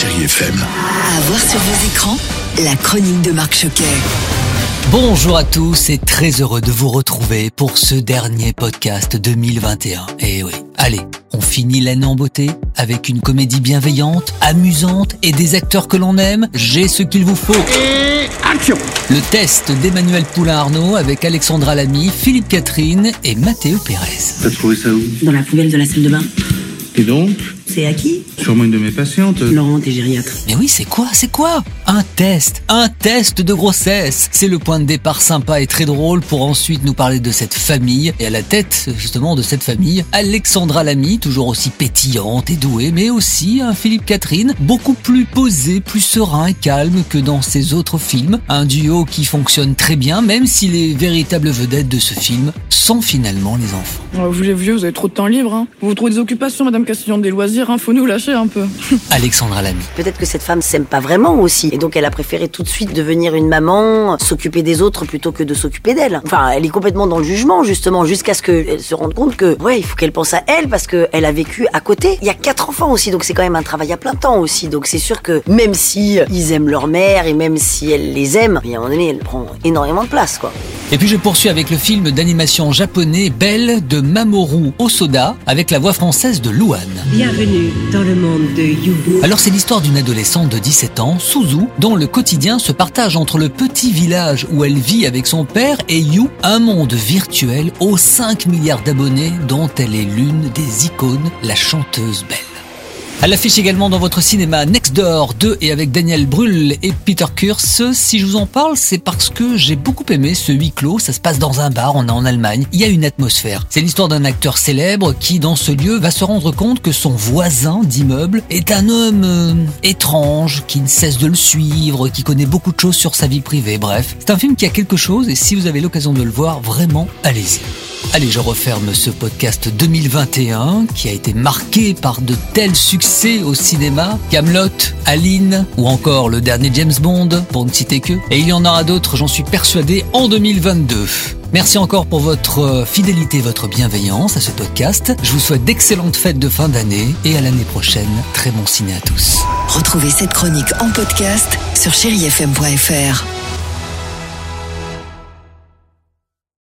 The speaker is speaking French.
Chérie FM. À voir sur vos écrans, la chronique de Marc Choquet. Bonjour à tous et très heureux de vous retrouver pour ce dernier podcast 2021. Et oui, allez, on finit l'année en beauté avec une comédie bienveillante, amusante et des acteurs que l'on aime. J'ai ce qu'il vous faut. Action Le test d'Emmanuel Poulain-Arnaud avec Alexandra Lamy, Philippe Catherine et Mathéo Pérez. T'as trouvé ça où? Dans la poubelle de la salle de bain. Et donc? C'est à qui Sûrement une de mes patientes. Laurent, t'es gériatre. Mais oui, c'est quoi C'est quoi? Un test Un test de grossesse C'est le point de départ sympa et très drôle pour ensuite nous parler de cette famille. Et à la tête, justement, de cette famille, Alexandra Lamy, toujours aussi pétillante et douée, mais aussi un Philippe Catherine, beaucoup plus posé, plus serein et calme que dans ses autres films. Un duo qui fonctionne très bien, même si les véritables vedettes de ce film sont finalement les enfants. Oh, Vous les vieux, vous avez trop de temps libre. Hein. Vous trouvez des occupations, Madame Castillon, des loisirs, hein. faut nous lâcher un peu. Alexandra Lamy. Peut-être que cette femme s'aime pas vraiment aussi. Et donc elle a préféré tout de suite devenir une maman, s'occuper des autres plutôt que de s'occuper d'elle. Enfin, elle est complètement dans le jugement, justement, jusqu'à ce qu'elle se rende compte que, ouais, il faut qu'elle pense à elle parce qu'elle a vécu à côté. Il y a quatre enfants aussi, donc c'est quand même un travail à plein temps aussi. Donc c'est sûr que même si ils aiment leur mère et même si elle les aime, à un moment donné, elle prend énormément de place, quoi. Et puis je poursuis avec le film d'animation japonais Belle de Mamoru Osoda avec la voix française de Louane. Bienvenue dans le monde de You. Alors c'est l'histoire d'une adolescente de 17 ans, Suzu, dont le quotidien se partage entre le petit village où elle vit avec son père et You, un monde virtuel aux 5 milliards d'abonnés dont elle est l'une des icônes, la chanteuse Belle. Elle affiche également dans votre cinéma Next Door 2 et avec Daniel Brühl et Peter Kurz. Si je vous en parle, c'est parce que j'ai beaucoup aimé ce huis clos. Ça se passe dans un bar, on est en Allemagne. Il y a une atmosphère. C'est l'histoire d'un acteur célèbre qui, dans ce lieu, va se rendre compte que son voisin d'immeuble est un homme euh, étrange, qui ne cesse de le suivre, qui connaît beaucoup de choses sur sa vie privée. Bref, c'est un film qui a quelque chose et si vous avez l'occasion de le voir, vraiment, allez-y. Allez, je referme ce podcast 2021 qui a été marqué par de tels succès au cinéma. Camelot, Aline ou encore le dernier James Bond, pour ne citer que. Et il y en aura d'autres, j'en suis persuadé, en 2022. Merci encore pour votre fidélité, votre bienveillance à ce podcast. Je vous souhaite d'excellentes fêtes de fin d'année et à l'année prochaine. Très bon ciné à tous. Retrouvez cette chronique en podcast sur chérifm.fr.